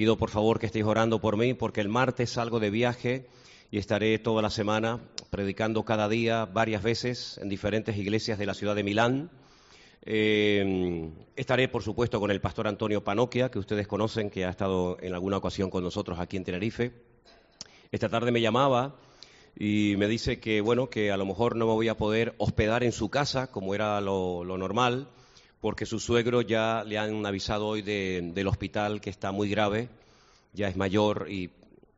Pido por favor que estéis orando por mí porque el martes salgo de viaje y estaré toda la semana predicando cada día varias veces en diferentes iglesias de la ciudad de Milán. Eh, estaré, por supuesto, con el pastor Antonio Panoquia, que ustedes conocen, que ha estado en alguna ocasión con nosotros aquí en Tenerife. Esta tarde me llamaba y me dice que, bueno, que a lo mejor no me voy a poder hospedar en su casa, como era lo, normal, porque su suegro ya le han avisado hoy del hospital que está muy grave, ya es mayor y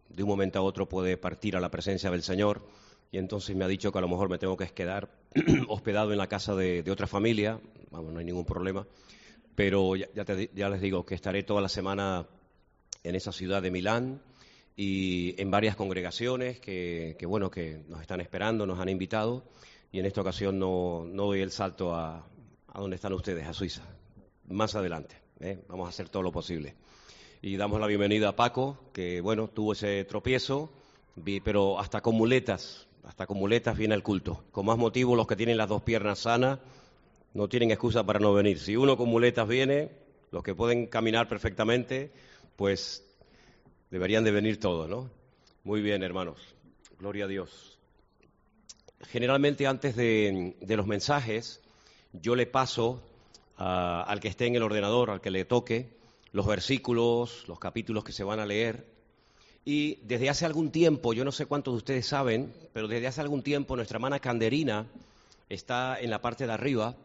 de un momento a otro puede partir a la presencia del Señor. Y entonces me ha dicho que a lo mejor me tengo que quedar hospedado en la casa de, otra familia, vamos, no hay ningún problema, pero ya, ya, les digo que estaré toda la semana en esa ciudad de Milán y en varias congregaciones que, bueno, que nos están esperando, nos han invitado. Y en esta ocasión no, no doy el salto a, a donde están ustedes, a Suiza, más adelante, ¿eh? vamos a hacer todo lo posible y damos la bienvenida a Paco, que bueno, tuvo ese tropiezo, pero hasta con muletas, hasta con muletas viene el culto. Con más motivo, los que tienen las dos piernas sanas no tienen excusa para no venir. Si uno con muletas viene, los que pueden caminar perfectamente, pues deberían de venir todos, ¿no? Muy bien, hermanos. Gloria a Dios. Generalmente antes de, los mensajes, yo le paso al que esté en el ordenador, al que le toque, los versículos, los capítulos que se van a leer. Y desde hace algún tiempo, yo no sé cuántos de ustedes saben, pero desde hace algún tiempo nuestra hermana Canderina está en la parte de arriba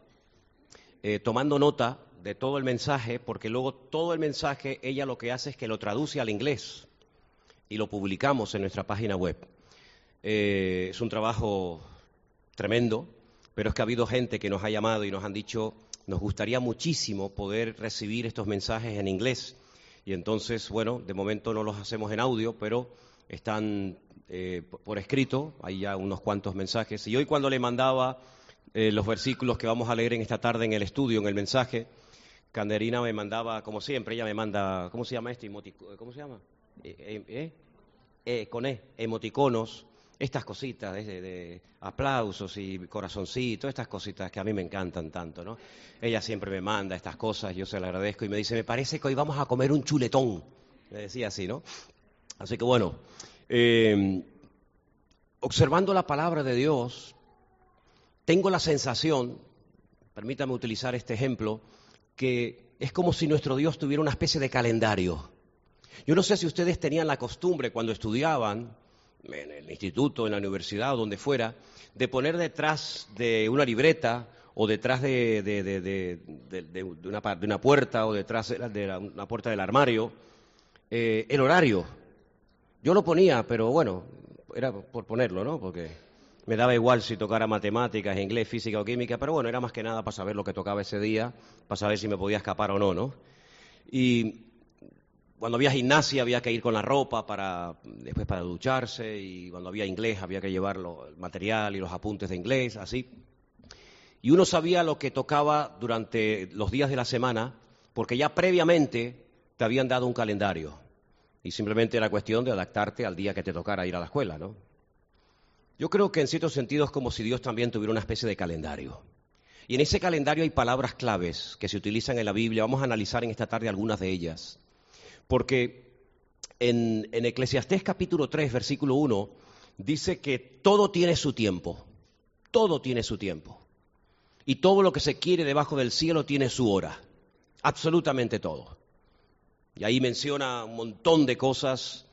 eh, tomando nota de todo el mensaje, porque luego todo el mensaje ella lo que hace es que lo traduce al inglés y lo publicamos en nuestra página web. Eh, es un trabajo tremendo, pero es que ha habido gente que nos ha llamado y nos han dicho, nos gustaría muchísimo poder recibir estos mensajes en inglés. Y entonces, bueno, de momento no los hacemos en audio, pero están eh, por escrito, hay ya unos cuantos mensajes. Y hoy cuando le mandaba eh, los versículos que vamos a leer en esta tarde en el estudio, en el mensaje, Canderina me mandaba, como siempre, ella me manda, ¿cómo se llama esto? ¿Cómo se llama? Eh, con E, emoticonos estas cositas de, aplausos y corazoncitos, estas cositas que a mí me encantan tanto, ¿no? Ella siempre me manda estas cosas, yo se las agradezco y me dice, me parece que hoy vamos a comer un chuletón. Me decía así, ¿no? Así que bueno, eh, observando la palabra de Dios, tengo la sensación, permítame utilizar este ejemplo, que es como si nuestro Dios tuviera una especie de calendario. Yo no sé si ustedes tenían la costumbre cuando estudiaban, en el instituto, en la universidad o donde fuera, de poner detrás de una libreta o detrás de, una, puerta o detrás de una puerta del armario eh, el horario. Yo lo ponía, pero bueno, era por ponerlo, ¿no? Porque me daba igual si tocara matemáticas, inglés, física o química, pero bueno, era más que nada para saber lo que tocaba ese día, para saber si me podía escapar o no, ¿no? Y cuando había gimnasia había que ir con la ropa para después para ducharse y cuando había inglés había que llevar el material y los apuntes de inglés, así. Y uno sabía lo que tocaba durante los días de la semana porque ya previamente te habían dado un calendario y simplemente era cuestión de adaptarte al día que te tocara ir a la escuela, ¿no? Yo creo que en ciertos sentidos es como si Dios también tuviera una especie de calendario. Y en ese calendario hay palabras claves que se utilizan en la Biblia. Vamos a analizar en esta tarde algunas de ellas. Porque en, Eclesiastés capítulo 3, versículo 1, dice que todo tiene su tiempo, todo tiene su tiempo. Y todo lo que se quiere debajo del cielo tiene su hora, absolutamente todo. Y ahí menciona un montón de cosas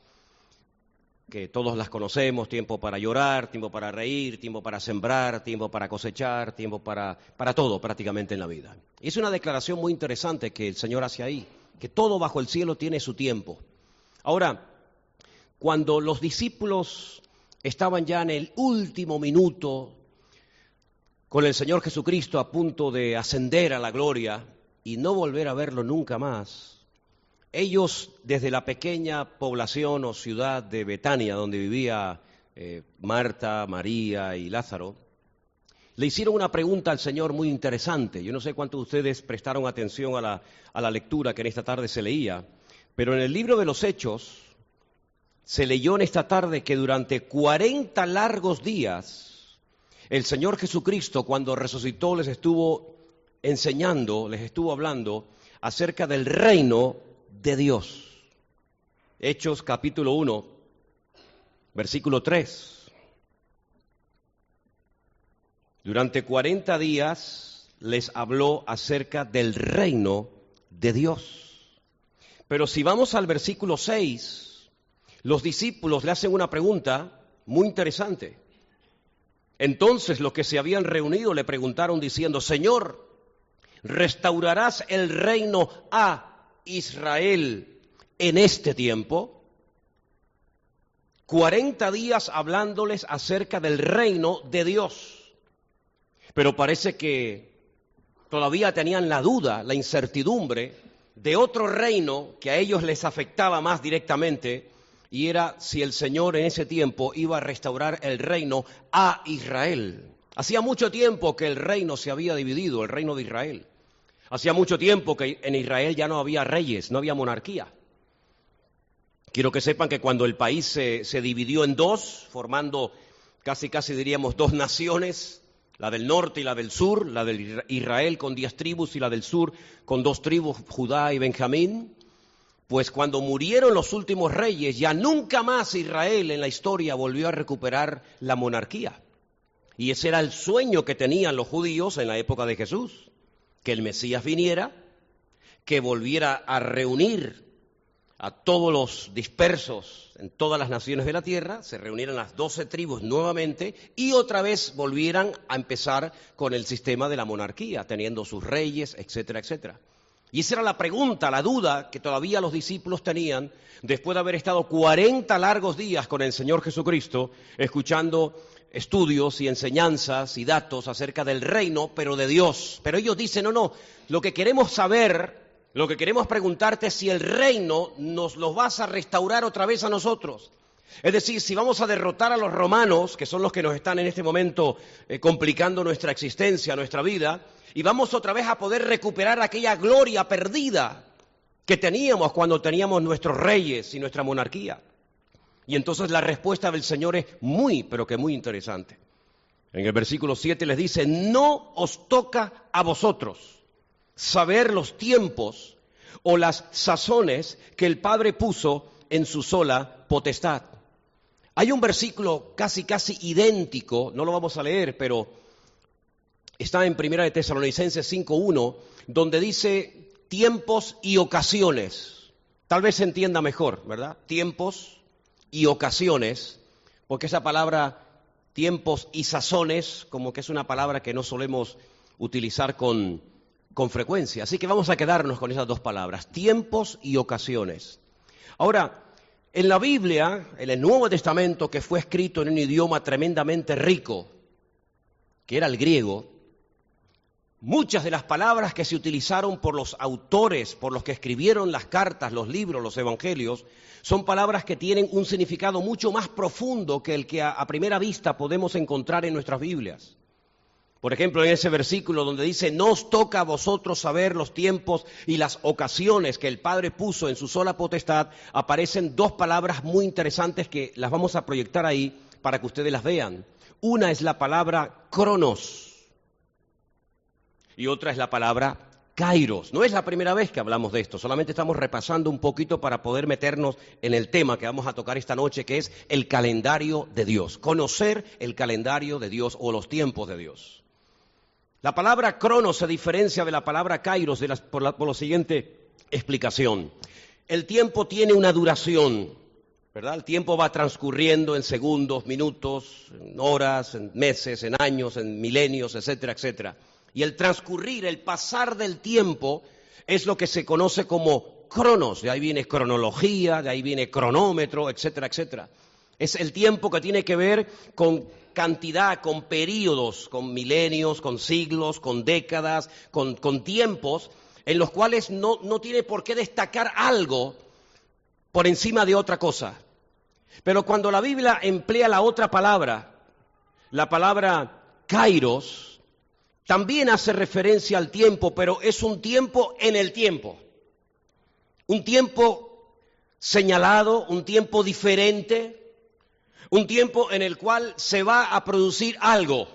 que todos las conocemos, tiempo para llorar, tiempo para reír, tiempo para sembrar, tiempo para cosechar, tiempo para, para todo prácticamente en la vida. Y es una declaración muy interesante que el Señor hace ahí que todo bajo el cielo tiene su tiempo. Ahora, cuando los discípulos estaban ya en el último minuto con el Señor Jesucristo a punto de ascender a la gloria y no volver a verlo nunca más, ellos desde la pequeña población o ciudad de Betania, donde vivía eh, Marta, María y Lázaro, le hicieron una pregunta al Señor muy interesante. Yo no sé cuántos de ustedes prestaron atención a la, a la lectura que en esta tarde se leía, pero en el libro de los Hechos se leyó en esta tarde que durante 40 largos días el Señor Jesucristo cuando resucitó les estuvo enseñando, les estuvo hablando acerca del reino de Dios. Hechos capítulo 1, versículo 3. Durante 40 días les habló acerca del reino de Dios. Pero si vamos al versículo 6, los discípulos le hacen una pregunta muy interesante. Entonces los que se habían reunido le preguntaron diciendo, Señor, ¿restaurarás el reino a Israel en este tiempo? Cuarenta días hablándoles acerca del reino de Dios. Pero parece que todavía tenían la duda, la incertidumbre de otro reino que a ellos les afectaba más directamente, y era si el Señor en ese tiempo iba a restaurar el reino a Israel. Hacía mucho tiempo que el reino se había dividido, el reino de Israel. Hacía mucho tiempo que en Israel ya no había reyes, no había monarquía. Quiero que sepan que cuando el país se, se dividió en dos, formando casi casi diríamos dos naciones, la del norte y la del sur, la de Israel con diez tribus y la del sur con dos tribus, Judá y Benjamín. Pues cuando murieron los últimos reyes, ya nunca más Israel en la historia volvió a recuperar la monarquía. Y ese era el sueño que tenían los judíos en la época de Jesús, que el Mesías viniera, que volviera a reunir a todos los dispersos en todas las naciones de la tierra, se reunieran las doce tribus nuevamente y otra vez volvieran a empezar con el sistema de la monarquía, teniendo sus reyes, etcétera, etcétera. Y esa era la pregunta, la duda que todavía los discípulos tenían después de haber estado 40 largos días con el Señor Jesucristo, escuchando estudios y enseñanzas y datos acerca del reino, pero de Dios. Pero ellos dicen, no, no, lo que queremos saber lo que queremos preguntarte es si el reino nos lo vas a restaurar otra vez a nosotros. Es decir, si vamos a derrotar a los romanos, que son los que nos están en este momento eh, complicando nuestra existencia, nuestra vida, y vamos otra vez a poder recuperar aquella gloria perdida que teníamos cuando teníamos nuestros reyes y nuestra monarquía. Y entonces la respuesta del Señor es muy, pero que muy interesante. En el versículo 7 les dice, no os toca a vosotros saber los tiempos o las sazones que el Padre puso en su sola potestad. Hay un versículo casi, casi idéntico, no lo vamos a leer, pero está en Primera de Tesalonicenses 5.1, donde dice tiempos y ocasiones. Tal vez se entienda mejor, ¿verdad? Tiempos y ocasiones, porque esa palabra tiempos y sazones, como que es una palabra que no solemos utilizar con, con frecuencia. Así que vamos a quedarnos con esas dos palabras, tiempos y ocasiones. Ahora, en la Biblia, en el Nuevo Testamento, que fue escrito en un idioma tremendamente rico, que era el griego, muchas de las palabras que se utilizaron por los autores, por los que escribieron las cartas, los libros, los evangelios, son palabras que tienen un significado mucho más profundo que el que a, primera vista podemos encontrar en nuestras Biblias. Por ejemplo, en ese versículo donde dice, no os toca a vosotros saber los tiempos y las ocasiones que el Padre puso en su sola potestad, aparecen dos palabras muy interesantes que las vamos a proyectar ahí para que ustedes las vean. Una es la palabra cronos y otra es la palabra kairos. No es la primera vez que hablamos de esto, solamente estamos repasando un poquito para poder meternos en el tema que vamos a tocar esta noche, que es el calendario de Dios, conocer el calendario de Dios o los tiempos de Dios. La palabra cronos se diferencia de la palabra kairos por, la, por la siguiente explicación. El tiempo tiene una duración, ¿verdad? El tiempo va transcurriendo en segundos, minutos, en horas, en meses, en años, en milenios, etcétera, etcétera. Y el transcurrir, el pasar del tiempo, es lo que se conoce como cronos. De ahí viene cronología, de ahí viene cronómetro, etcétera, etcétera. Es el tiempo que tiene que ver con cantidad, con periodos, con milenios, con siglos, con décadas, con, tiempos en los cuales no, no tiene por qué destacar algo por encima de otra cosa. Pero cuando la Biblia emplea la otra palabra, la palabra kairos, también hace referencia al tiempo, pero es un tiempo en el tiempo. Un tiempo señalado, un tiempo diferente, un tiempo en el cual se va a producir algo.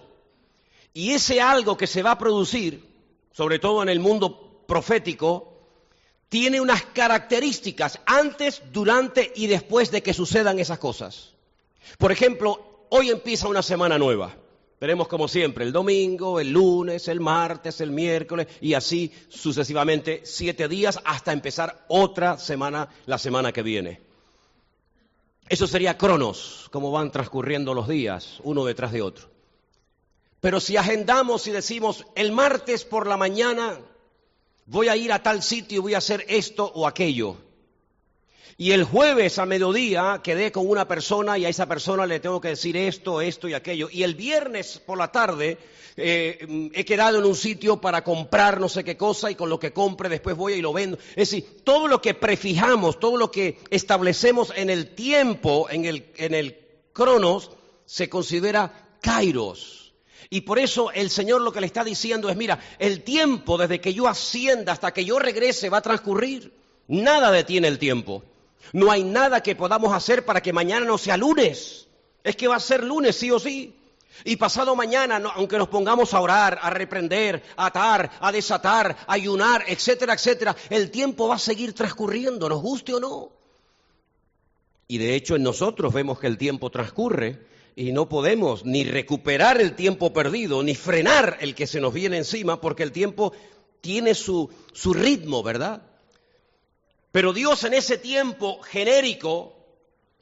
Y ese algo que se va a producir, sobre todo en el mundo profético, tiene unas características antes, durante y después de que sucedan esas cosas. Por ejemplo, hoy empieza una semana nueva. Veremos como siempre, el domingo, el lunes, el martes, el miércoles y así sucesivamente, siete días hasta empezar otra semana, la semana que viene. Eso sería cronos, como van transcurriendo los días, uno detrás de otro. Pero si agendamos y decimos, el martes por la mañana voy a ir a tal sitio y voy a hacer esto o aquello, y el jueves a mediodía quedé con una persona y a esa persona le tengo que decir esto, esto y aquello. Y el viernes por la tarde eh, he quedado en un sitio para comprar no sé qué cosa y con lo que compre después voy y lo vendo. Es decir, todo lo que prefijamos, todo lo que establecemos en el tiempo, en el, en el cronos, se considera kairos. Y por eso el Señor lo que le está diciendo es, mira, el tiempo desde que yo ascienda hasta que yo regrese va a transcurrir. Nada detiene el tiempo. No hay nada que podamos hacer para que mañana no sea lunes. Es que va a ser lunes sí o sí. Y pasado mañana, aunque nos pongamos a orar, a reprender, a atar, a desatar, a ayunar, etcétera, etcétera, el tiempo va a seguir transcurriendo, nos guste o no. Y de hecho en nosotros vemos que el tiempo transcurre y no podemos ni recuperar el tiempo perdido, ni frenar el que se nos viene encima, porque el tiempo tiene su, su ritmo, ¿verdad? Pero Dios en ese tiempo genérico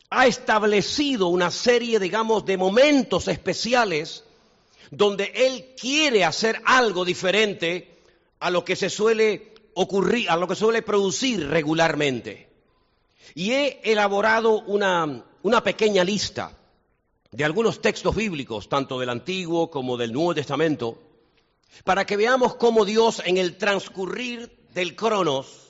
ha establecido una serie, digamos, de momentos especiales donde Él quiere hacer algo diferente a lo que se suele ocurrir, a lo que suele producir regularmente. Y he elaborado una, una pequeña lista de algunos textos bíblicos, tanto del Antiguo como del Nuevo Testamento, para que veamos cómo Dios en el transcurrir del cronos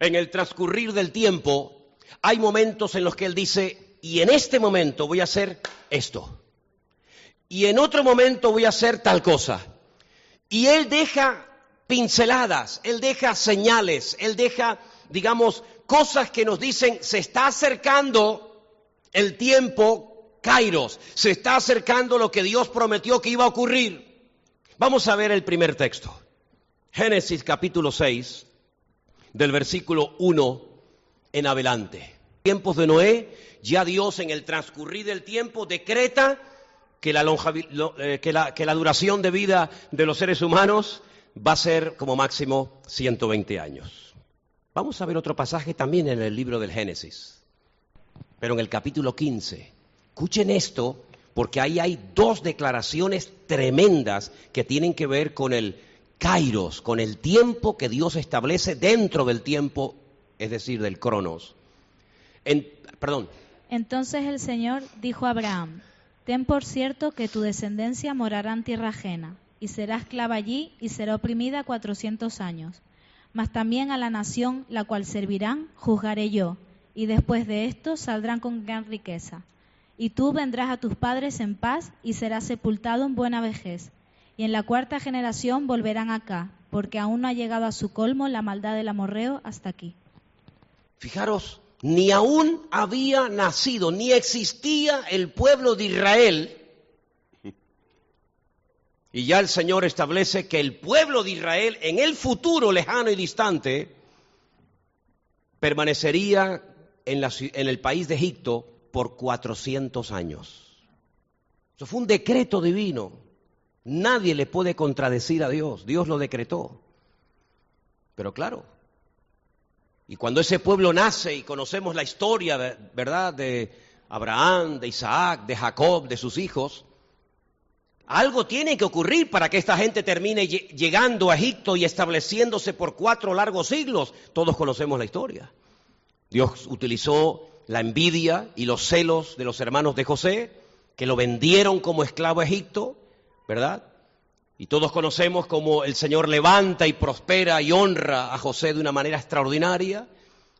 en el transcurrir del tiempo, hay momentos en los que Él dice, y en este momento voy a hacer esto, y en otro momento voy a hacer tal cosa. Y Él deja pinceladas, Él deja señales, Él deja, digamos, cosas que nos dicen, se está acercando el tiempo, Kairos, se está acercando lo que Dios prometió que iba a ocurrir. Vamos a ver el primer texto. Génesis capítulo 6, del versículo 1 en adelante. Tiempos de Noé, ya Dios en el transcurrir del tiempo decreta que la, eh, que, la, que la, duración de vida de los seres humanos va a ser como máximo 120 años. Vamos a ver otro pasaje también en el libro del Génesis, pero en el capítulo 15. Escuchen esto, porque ahí hay dos declaraciones tremendas que tienen que ver con el kairos, con el tiempo que Dios establece dentro del tiempo, es decir, del cronos. perdón. Entonces el Señor dijo a Abraham, ten por cierto que tu descendencia morará en tierra ajena, y será esclava allí y será oprimida cuatrocientos años. Mas también a la nación la cual servirán juzgaré yo, y después de esto saldrán con gran riqueza. Y tú vendrás a tus padres en paz y serás sepultado en buena vejez y en la cuarta generación volverán acá, porque aún no ha llegado a su colmo la maldad del amorreo hasta aquí. Fijaros, ni aún había nacido, ni existía el pueblo de Israel. Y ya el Señor establece que el pueblo de Israel en el futuro lejano y distante permanecería en, en el país de Egipto por 400 años. Eso fue un decreto divino. Nadie le puede contradecir a Dios, Dios lo decretó. Pero claro, y cuando ese pueblo nace y conocemos la historia, ¿verdad?, de Abraham, de Isaac, de Jacob, de sus hijos, algo tiene que ocurrir para que esta gente termine llegando a Egipto y estableciéndose por cuatro largos siglos. Todos conocemos la historia. Dios utilizó la envidia y los celos de los hermanos de José, que lo vendieron como esclavo a Egipto, ¿verdad? Y todos conocemos cómo el Señor levanta y prospera y honra a José de una manera extraordinaria.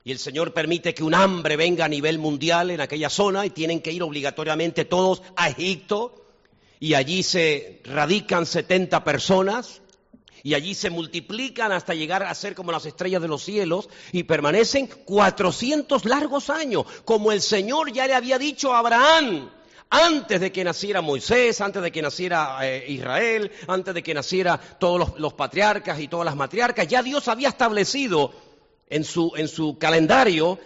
Y el Señor permite que un hambre venga a nivel mundial en aquella zona y tienen que ir obligatoriamente todos a Egipto. Y allí se radican 70 personas y allí se multiplican hasta llegar a ser como las estrellas de los cielos y permanecen 400 largos años, como el Señor ya le había dicho a Abraham antes de que naciera Moisés, antes de que naciera eh, Israel, antes de que naciera todos los, patriarcas y todas las matriarcas, ya Dios había establecido en su, en su calendario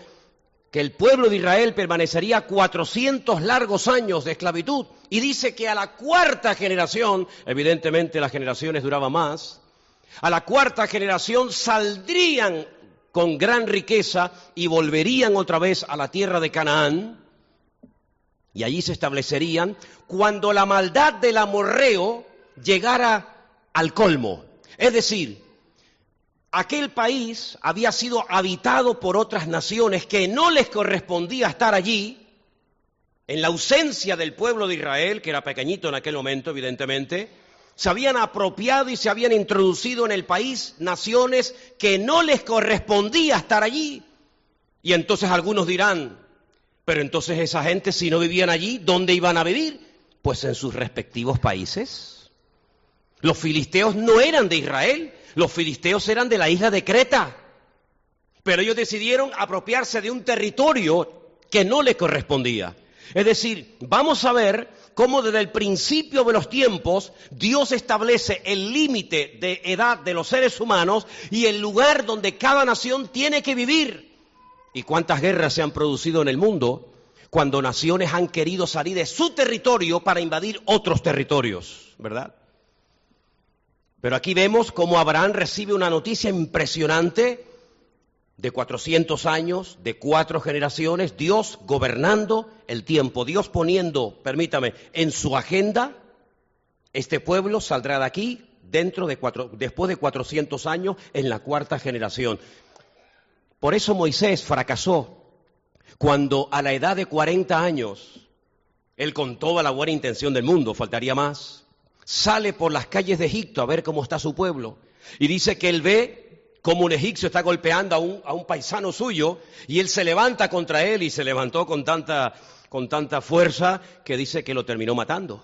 que el pueblo de Israel permanecería 400 largos años de esclavitud. Y dice que a la cuarta generación, evidentemente las generaciones duraban más, a la cuarta generación saldrían con gran riqueza y volverían otra vez a la tierra de Canaán y allí se establecerían cuando la maldad del amorreo llegara al colmo. Es decir, aquel país había sido habitado por otras naciones que no les correspondía estar allí, en la ausencia del pueblo de Israel, que era pequeñito en aquel momento, evidentemente, se habían apropiado y se habían introducido en el país naciones que no les correspondía estar allí. Y entonces algunos dirán, pero entonces esa gente si no vivían allí, ¿dónde iban a vivir? Pues en sus respectivos países. Los filisteos no eran de Israel, los filisteos eran de la isla de Creta. Pero ellos decidieron apropiarse de un territorio que no les correspondía. Es decir, vamos a ver cómo desde el principio de los tiempos Dios establece el límite de edad de los seres humanos y el lugar donde cada nación tiene que vivir. ¿Y cuántas guerras se han producido en el mundo cuando naciones han querido salir de su territorio para invadir otros territorios? ¿Verdad? Pero aquí vemos cómo Abraham recibe una noticia impresionante de 400 años, de cuatro generaciones, Dios gobernando el tiempo, Dios poniendo, permítame, en su agenda, este pueblo saldrá de aquí dentro de cuatro, después de 400 años en la cuarta generación. Por eso Moisés fracasó cuando a la edad de 40 años, él con toda la buena intención del mundo, faltaría más, sale por las calles de Egipto a ver cómo está su pueblo y dice que él ve como un egipcio está golpeando a un, a un, paisano suyo y él se levanta contra él y se levantó con tanta, con tanta fuerza que dice que lo terminó matando.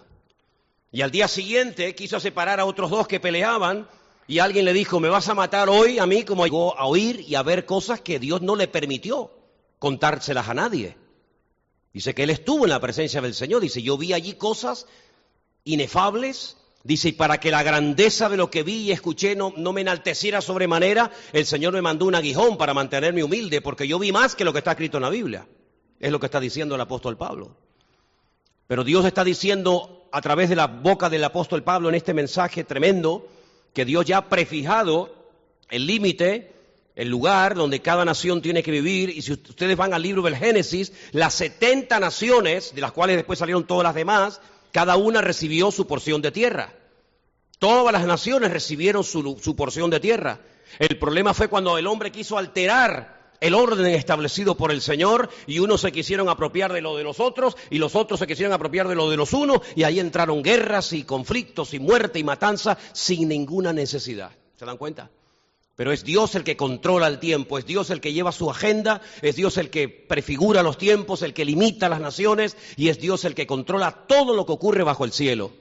Y al día siguiente quiso separar a otros dos que peleaban y alguien le dijo, me vas a matar hoy a mí como llegó a oír y a ver cosas que Dios no le permitió contárselas a nadie. Dice que él estuvo en la presencia del Señor, dice, yo vi allí cosas inefables Dice, y para que la grandeza de lo que vi y escuché no, no, me enalteciera sobremanera, el Señor me mandó un aguijón para mantenerme humilde, porque yo vi más que lo que está escrito en la Biblia. Es lo que está diciendo el apóstol Pablo. Pero Dios está diciendo a través de la boca del apóstol Pablo en este mensaje tremendo, que Dios ya ha prefijado el límite, el lugar donde cada nación tiene que vivir. Y si ustedes van al libro del Génesis, las 70 naciones, de las cuales después salieron todas las demás, cada una recibió su porción de tierra. Todas las naciones recibieron su, porción de tierra. El problema fue cuando el hombre quiso alterar el orden establecido por el Señor y unos se quisieron apropiar de lo de los otros y los otros se quisieron apropiar de lo de los unos y ahí entraron guerras y conflictos y muerte y matanza sin ninguna necesidad. ¿Se dan cuenta? Pero es Dios el que controla el tiempo, es Dios el que lleva su agenda, es Dios el que prefigura los tiempos, el que limita las naciones y es Dios el que controla todo lo que ocurre bajo el cielo.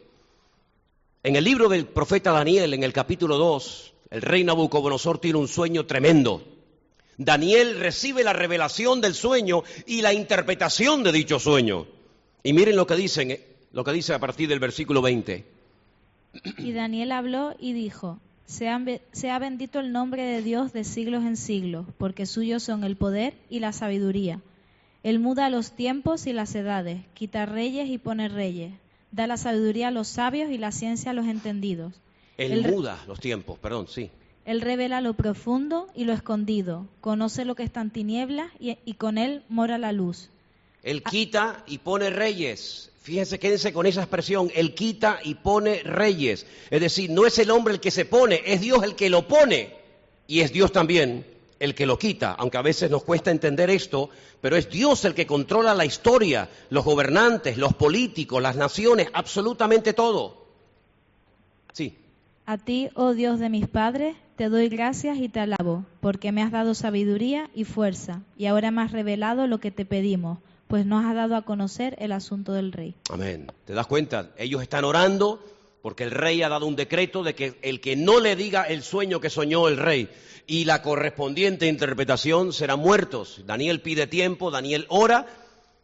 En el libro del profeta Daniel, en el capítulo 2, el rey Nabucodonosor tiene un sueño tremendo. Daniel recibe la revelación del sueño y la interpretación de dicho sueño. Y miren lo que dicen, lo que dice a partir del versículo 20. Y Daniel habló y dijo: sea, bendito el nombre de Dios de siglos en siglos, porque suyos son el poder y la sabiduría. Él muda los tiempos y las edades, quita reyes y pone reyes, da la sabiduría a los sabios y la ciencia a los entendidos. Él, muda los tiempos, perdón, sí. Él revela lo profundo y lo escondido, conoce lo que está en tinieblas y, y con él mora la luz. Él quita y pone reyes, Fíjense, quédense con esa expresión, Él quita y pone reyes. Es decir, no es el hombre el que se pone, es Dios el que lo pone. Y es Dios también el que lo quita, aunque a veces nos cuesta entender esto, pero es Dios el que controla la historia, los gobernantes, los políticos, las naciones, absolutamente todo. Sí. A ti, oh Dios de mis padres, te doy gracias y te alabo, porque me has dado sabiduría y fuerza, y ahora me has revelado lo que te pedimos pues nos ha dado a conocer el asunto del rey. Amén. ¿Te das cuenta? Ellos están orando porque el rey ha dado un decreto de que el que no le diga el sueño que soñó el rey y la correspondiente interpretación serán muertos. Daniel pide tiempo, Daniel ora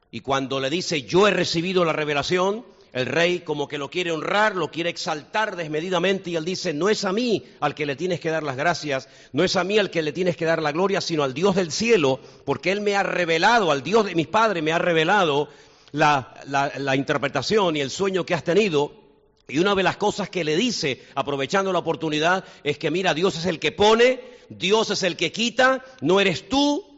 y cuando le dice yo he recibido la revelación, El rey como que lo quiere honrar, lo quiere exaltar desmedidamente y él dice, no es a mí al que le tienes que dar las gracias, no es a mí al que le tienes que dar la gloria, sino al Dios del cielo, porque él me ha revelado, al Dios de mis padres me ha revelado la, la interpretación y el sueño que has tenido. Y una de las cosas que le dice, aprovechando la oportunidad, es que mira, Dios es el que pone, Dios es el que quita, no eres tú,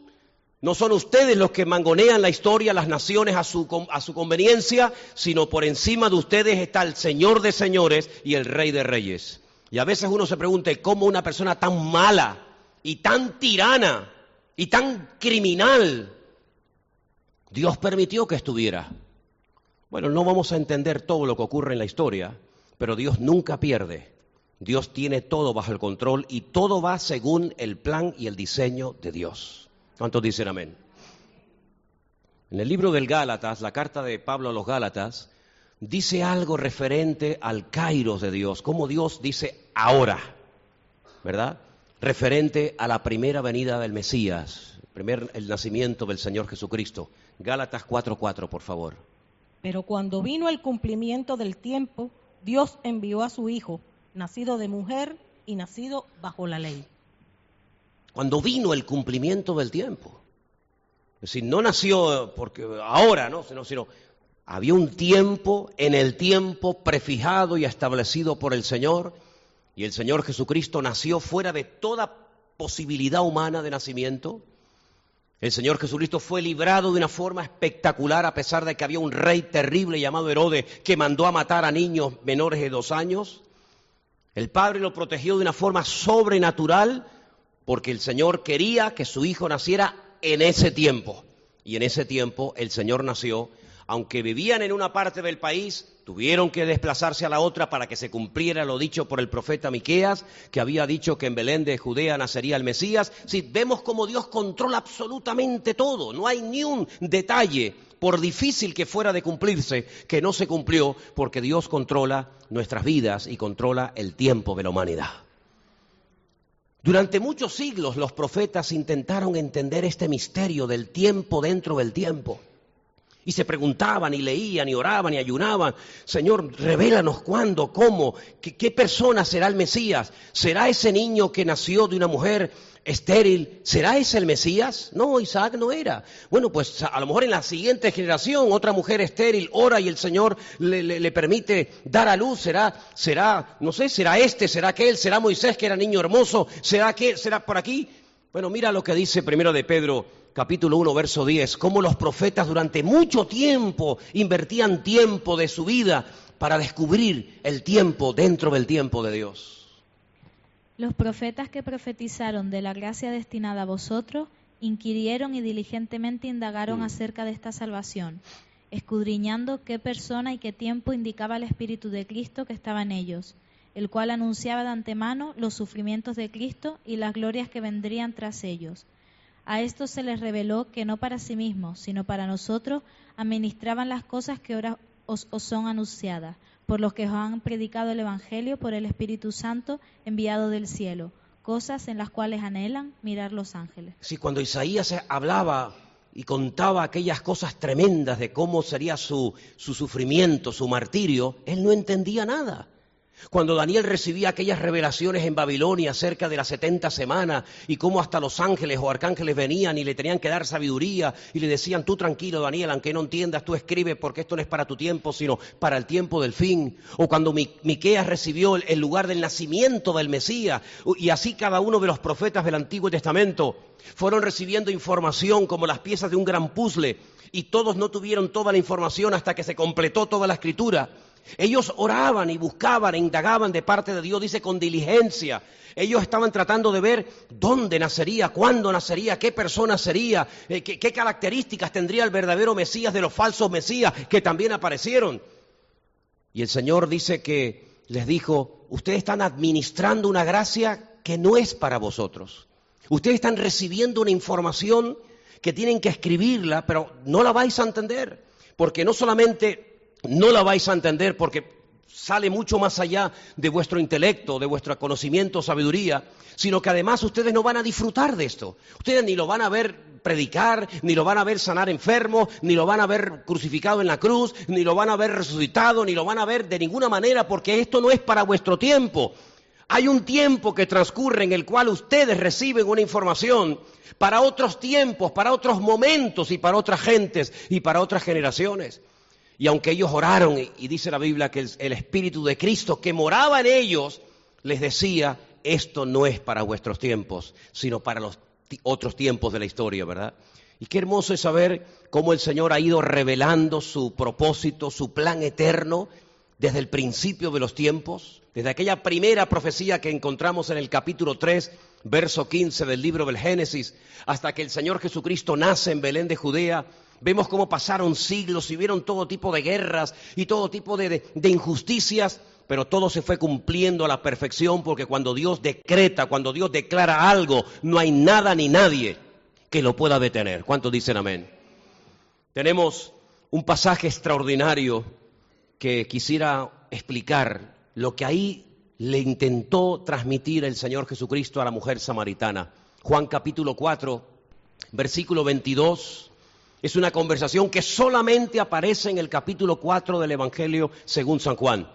no son ustedes los que mangonean la historia, las naciones a su, a su, conveniencia, sino por encima de ustedes está el Señor de señores y el Rey de reyes. Y a veces uno se pregunta, ¿cómo una persona tan mala y tan tirana y tan criminal Dios permitió que estuviera? Bueno, no vamos a entender todo lo que ocurre en la historia, pero Dios nunca pierde. Dios tiene todo bajo el control y todo va según el plan y el diseño de Dios. ¿Cuántos dicen amén? En el libro del Gálatas, la carta de Pablo a los Gálatas, dice algo referente al Kairos de Dios, como Dios dice ahora, ¿verdad? Referente a la primera venida del Mesías, primer, el nacimiento del Señor Jesucristo. Gálatas 4:4, por favor. Pero cuando vino el cumplimiento del tiempo, Dios envió a su Hijo, nacido de mujer y nacido bajo la ley cuando vino el cumplimiento del tiempo. Es decir, no nació porque ahora, ¿no? Sino, sino había un tiempo, en el tiempo prefijado y establecido por el Señor, y el Señor Jesucristo nació fuera de toda posibilidad humana de nacimiento. El Señor Jesucristo fue librado de una forma espectacular a pesar de que había un rey terrible llamado Herodes que mandó a matar a niños menores de dos años. El Padre lo protegió de una forma sobrenatural porque el Señor quería que su hijo naciera en ese tiempo. Y en ese tiempo el Señor nació. Aunque vivían en una parte del país, tuvieron que desplazarse a la otra para que se cumpliera lo dicho por el profeta Miqueas, que había dicho que en Belén de Judea nacería el Mesías. Si vemos cómo Dios controla absolutamente todo, no hay ni un detalle, por difícil que fuera de cumplirse, que no se cumplió, porque Dios controla nuestras vidas y controla el tiempo de la humanidad. Durante muchos siglos los profetas intentaron entender este misterio del tiempo dentro del tiempo. Y se preguntaban y leían y oraban y ayunaban, Señor, revélanos cuándo, cómo, qué, qué persona será el Mesías. ¿Será ese niño que nació de una mujer estéril, ¿será ese el Mesías? No, Isaac no era. Bueno, pues a lo mejor en la siguiente generación otra mujer estéril ora y el Señor le, permite dar a luz, será, será, no sé, será este, será aquel, será Moisés que era niño hermoso, será que, será por aquí. Bueno, mira lo que dice primero de Pedro, capítulo 1, verso 10, cómo los profetas durante mucho tiempo invertían tiempo de su vida para descubrir el tiempo dentro del tiempo de Dios. Los profetas que profetizaron de la gracia destinada a vosotros inquirieron y diligentemente indagaron acerca de esta salvación, escudriñando qué persona y qué tiempo indicaba el Espíritu de Cristo que estaba en ellos, el cual anunciaba de antemano los sufrimientos de Cristo y las glorias que vendrían tras ellos. A esto se les reveló que no para sí mismos, sino para nosotros, administraban las cosas que ahora os son anunciadas por los que han predicado el Evangelio por el Espíritu Santo enviado del cielo, cosas en las cuales anhelan mirar los ángeles. Sí, cuando Isaías hablaba y contaba aquellas cosas tremendas de cómo sería su, su sufrimiento, su martirio, él no entendía nada. Cuando Daniel recibía aquellas revelaciones en Babilonia acerca de las setenta semanas y cómo hasta los ángeles o arcángeles venían y le tenían que dar sabiduría y le decían, tú tranquilo Daniel, aunque no entiendas, tú escribe porque esto no es para tu tiempo, sino para el tiempo del fin. O cuando Miqueas recibió el lugar del nacimiento del Mesías y así cada uno de los profetas del Antiguo Testamento fueron recibiendo información como las piezas de un gran puzzle y todos no tuvieron toda la información hasta que se completó toda la escritura. Ellos oraban y buscaban e indagaban de parte de Dios, dice, con diligencia. Ellos estaban tratando de ver dónde nacería, cuándo nacería, qué persona sería, eh, qué, qué características tendría el verdadero Mesías de los falsos Mesías que también aparecieron. Y el Señor dice que les dijo, ustedes están administrando una gracia que no es para vosotros. Ustedes están recibiendo una información que tienen que escribirla, pero no la vais a entender, porque no solamente no la vais a entender porque sale mucho más allá de vuestro intelecto, de vuestro conocimiento, sabiduría, sino que además ustedes no van a disfrutar de esto. Ustedes ni lo van a ver predicar, ni lo van a ver sanar enfermos, ni lo van a ver crucificado en la cruz, ni lo van a ver resucitado, ni lo van a ver de ninguna manera, porque esto no es para vuestro tiempo. Hay un tiempo que transcurre en el cual ustedes reciben una información para otros tiempos, para otros momentos y para otras gentes y para otras generaciones. Y aunque ellos oraron, y dice la Biblia que el, Espíritu de Cristo que moraba en ellos, les decía, esto no es para vuestros tiempos, sino para los otros tiempos de la historia, ¿verdad? Y qué hermoso es saber cómo el Señor ha ido revelando su propósito, su plan eterno, desde el principio de los tiempos, desde aquella primera profecía que encontramos en el capítulo 3, verso 15 del libro del Génesis, hasta que el Señor Jesucristo nace en Belén de Judea, vemos cómo pasaron siglos y vieron todo tipo de guerras y todo tipo de, de injusticias, pero todo se fue cumpliendo a la perfección porque cuando Dios decreta, cuando Dios declara algo, no hay nada ni nadie que lo pueda detener. ¿Cuántos dicen amén? Tenemos un pasaje extraordinario que quisiera explicar lo que ahí le intentó transmitir el Señor Jesucristo a la mujer samaritana. Juan capítulo 4, versículo 22. Es una conversación que solamente aparece en el capítulo 4 del Evangelio según San Juan.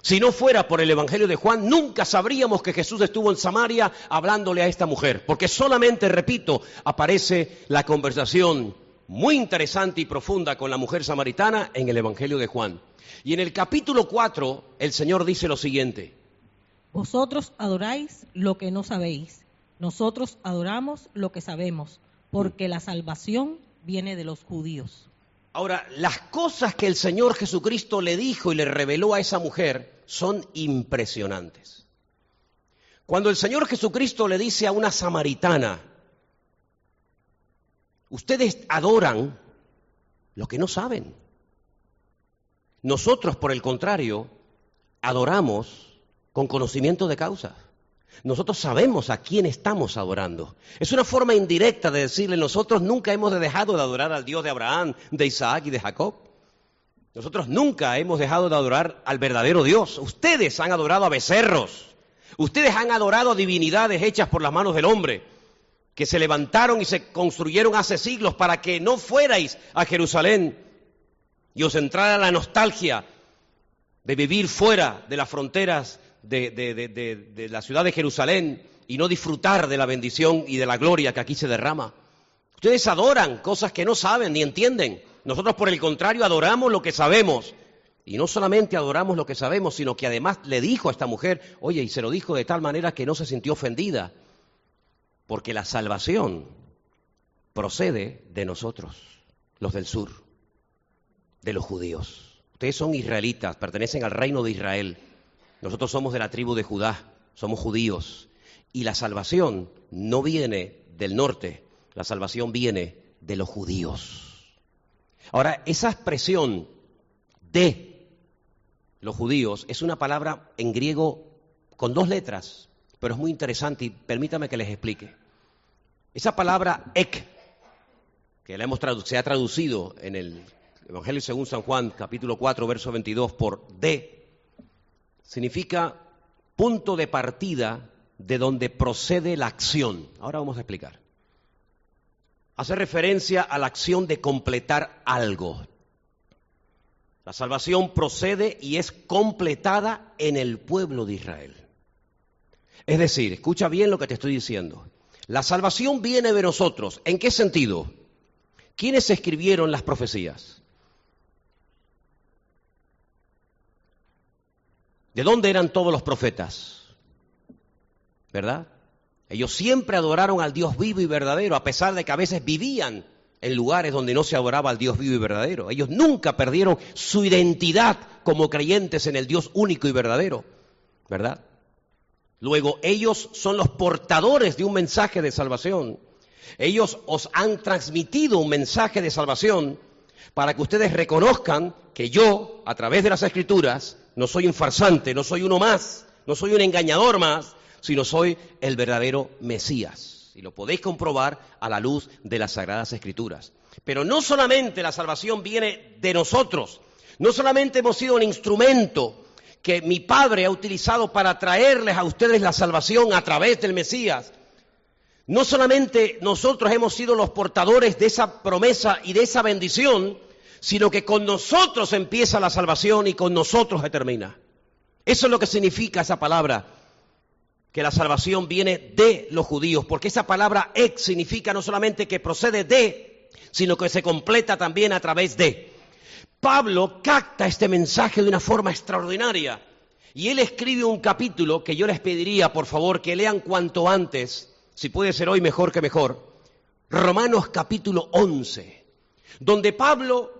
Si no fuera por el Evangelio de Juan, nunca sabríamos que Jesús estuvo en Samaria hablándole a esta mujer, porque solamente, repito, aparece la conversación muy interesante y profunda con la mujer samaritana en el Evangelio de Juan. Y en el capítulo 4 el Señor dice lo siguiente. Vosotros adoráis lo que no sabéis, nosotros adoramos lo que sabemos, porque la salvación viene de los judíos. Ahora, las cosas que el Señor Jesucristo le dijo y le reveló a esa mujer son impresionantes. Cuando el Señor Jesucristo le dice a una samaritana, ustedes adoran lo que no saben. Nosotros, por el contrario, adoramos con conocimiento de causa. Nosotros sabemos a quién estamos adorando. Es una forma indirecta de decirle, nosotros nunca hemos dejado de adorar al Dios de Abraham, de Isaac y de Jacob. Nosotros nunca hemos dejado de adorar al verdadero Dios. Ustedes han adorado a becerros. Ustedes han adorado a divinidades hechas por las manos del hombre, que se levantaron y se construyeron hace siglos para que no fuerais a Jerusalén y os entrara la nostalgia de vivir fuera de las fronteras de, la ciudad de Jerusalén y no disfrutar de la bendición y de la gloria que aquí se derrama. Ustedes adoran cosas que no saben ni entienden. Nosotros, por el contrario, adoramos lo que sabemos. Y no solamente adoramos lo que sabemos, sino que además le dijo a esta mujer, oye, y se lo dijo de tal manera que no se sintió ofendida, porque la salvación procede de nosotros, los del sur de los judíos. Ustedes son israelitas, pertenecen al reino de Israel. Nosotros somos de la tribu de Judá, somos judíos. Y la salvación no viene del norte, la salvación viene de los judíos. Ahora, esa expresión de los judíos es una palabra en griego con dos letras, pero es muy interesante y permítame que les explique. Esa palabra ek, que la hemos se ha traducido en el Evangelio según San Juan, capítulo 4, verso 22, por D, significa punto de partida de donde procede la acción. Ahora vamos a explicar. Hace referencia a la acción de completar algo. La salvación procede y es completada en el pueblo de Israel. Es decir, escucha bien lo que te estoy diciendo. La salvación viene de nosotros. ¿En qué sentido? ¿Quiénes escribieron las profecías? ¿De dónde eran todos los profetas? ¿Verdad? Ellos siempre adoraron al Dios vivo y verdadero, a pesar de que a veces vivían en lugares donde no se adoraba al Dios vivo y verdadero. Ellos nunca perdieron su identidad como creyentes en el Dios único y verdadero, ¿verdad? Luego, ellos son los portadores de un mensaje de salvación. Ellos os han transmitido un mensaje de salvación para que ustedes reconozcan que yo, a través de las escrituras, no soy un farsante, no soy uno más, no soy un engañador más, sino soy el verdadero Mesías. Y lo podéis comprobar a la luz de las Sagradas Escrituras. Pero no solamente la salvación viene de nosotros, no solamente hemos sido un instrumento que mi Padre ha utilizado para traerles a ustedes la salvación a través del Mesías, no solamente nosotros hemos sido los portadores de esa promesa y de esa bendición, sino que con nosotros empieza la salvación y con nosotros se termina. Eso es lo que significa esa palabra, que la salvación viene de los judíos, porque esa palabra ex significa no solamente que procede de, sino que se completa también a través de. Pablo capta este mensaje de una forma extraordinaria y él escribe un capítulo que yo les pediría, por favor, que lean cuanto antes, si puede ser hoy mejor que mejor, Romanos capítulo 11, donde Pablo,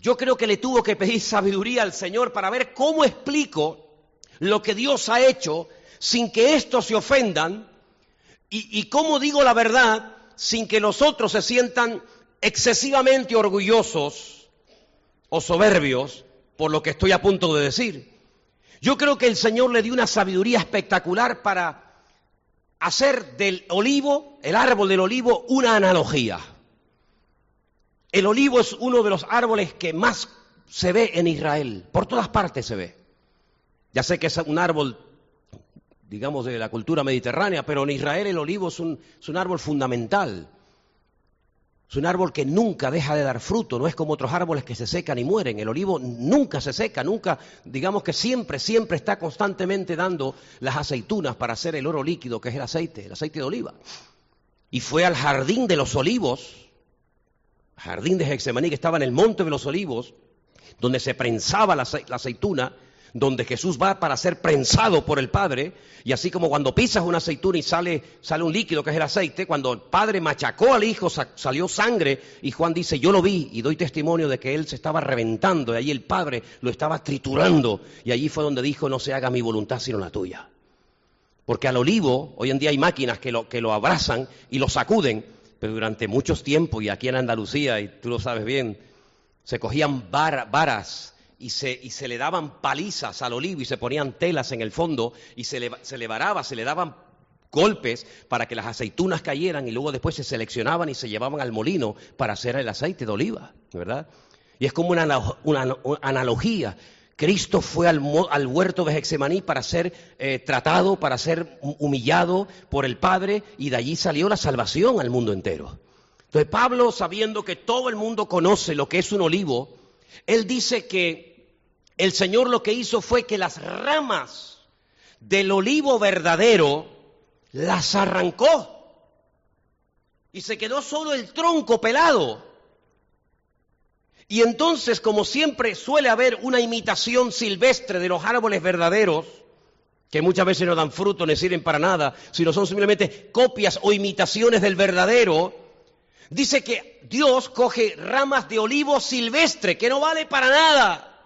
yo creo que le tuvo que pedir sabiduría al Señor para ver cómo explico lo que Dios ha hecho sin que estos se ofendan y, y cómo digo la verdad sin que los otros se sientan excesivamente orgullosos o soberbios por lo que estoy a punto de decir. Yo creo que el Señor le dio una sabiduría espectacular para hacer del olivo, el árbol del olivo, una analogía. El olivo es uno de los árboles que más se ve en Israel, por todas partes se ve. Ya sé que es un árbol, digamos, de la cultura mediterránea, pero en Israel el olivo es un, árbol fundamental. Es un árbol que nunca deja de dar fruto, no es como otros árboles que se secan y mueren. El olivo nunca se seca, nunca, digamos que siempre, siempre está constantemente dando las aceitunas para hacer el oro líquido, que es el aceite, el aceite de oliva. Y fue al jardín de los olivos, jardín de Hexemaní, que estaba en el monte de los olivos, donde se prensaba la, la aceituna, donde Jesús va para ser prensado por el Padre, y así como cuando pisas una aceituna y sale, sale un líquido que es el aceite, cuando el Padre machacó al Hijo salió sangre, y Juan dice, yo lo vi y doy testimonio de que él se estaba reventando, y allí el Padre lo estaba triturando, y allí fue donde dijo, no se haga mi voluntad sino la tuya. Porque al olivo, hoy en día hay máquinas que lo, que lo abrazan y lo sacuden, pero durante muchos tiempos, y aquí en Andalucía, y tú lo sabes bien, se cogían varas y se, y se le daban palizas al olivo y se ponían telas en el fondo y se le, se le varaba, se le daban golpes para que las aceitunas cayeran y luego después se seleccionaban y se llevaban al molino para hacer el aceite de oliva, ¿verdad? Y es como una, una, una analogía. Cristo fue al, al, huerto de Hexemaní para ser eh, tratado, para ser humillado por el Padre y de allí salió la salvación al mundo entero. Entonces Pablo, sabiendo que todo el mundo conoce lo que es un olivo, él dice que el Señor lo que hizo fue que las ramas del olivo verdadero las arrancó. Y se quedó solo el tronco pelado. Y entonces, como siempre suele haber una imitación silvestre de los árboles verdaderos, que muchas veces no dan fruto ni sirven para nada, sino son simplemente copias o imitaciones del verdadero, dice que Dios coge ramas de olivo silvestre, que no vale para nada,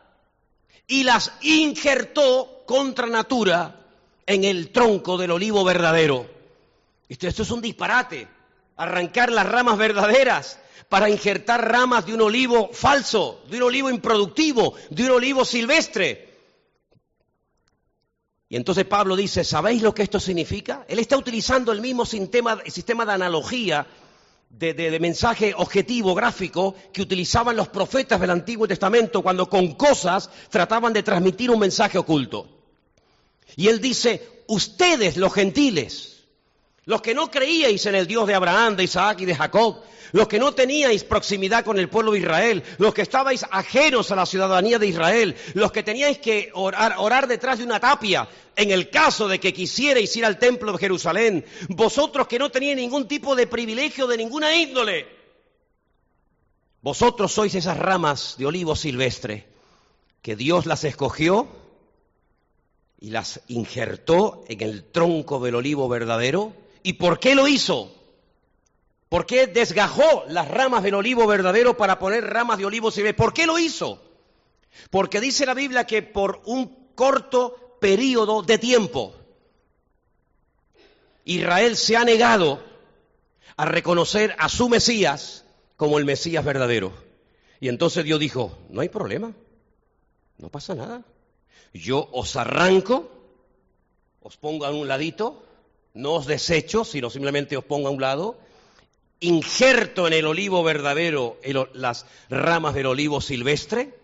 y las injertó contra natura en el tronco del olivo verdadero. Esto, es un disparate. Arrancar las ramas verdaderas para injertar ramas de un olivo falso, de un olivo improductivo, de un olivo silvestre. Y entonces Pablo dice, ¿sabéis lo que esto significa? Él está utilizando el mismo sistema, sistema de analogía de, mensaje objetivo, gráfico, que utilizaban los profetas del Antiguo Testamento cuando con cosas trataban de transmitir un mensaje oculto. Y él dice, ustedes los gentiles, los que no creíais en el Dios de Abraham, de Isaac y de Jacob, los que no teníais proximidad con el pueblo de Israel, los que estabais ajenos a la ciudadanía de Israel, los que teníais que orar, orar detrás de una tapia, en el caso de que quisierais ir al templo de Jerusalén, vosotros que no teníais ningún tipo de privilegio de ninguna índole, vosotros sois esas ramas de olivo silvestre que Dios las escogió y las injertó en el tronco del olivo verdadero. ¿Y por qué lo hizo? ¿Por qué desgajó las ramas del olivo verdadero para poner ramas de olivo silvestre? ¿Por qué lo hizo? Porque dice la Biblia que por un corto periodo de tiempo Israel se ha negado a reconocer a su Mesías como el Mesías verdadero. Y entonces Dios dijo, no hay problema, no pasa nada. Yo os arranco, os pongo a un ladito, no os desecho, sino simplemente os pongo a un lado injerto en el olivo verdadero las ramas del olivo silvestre,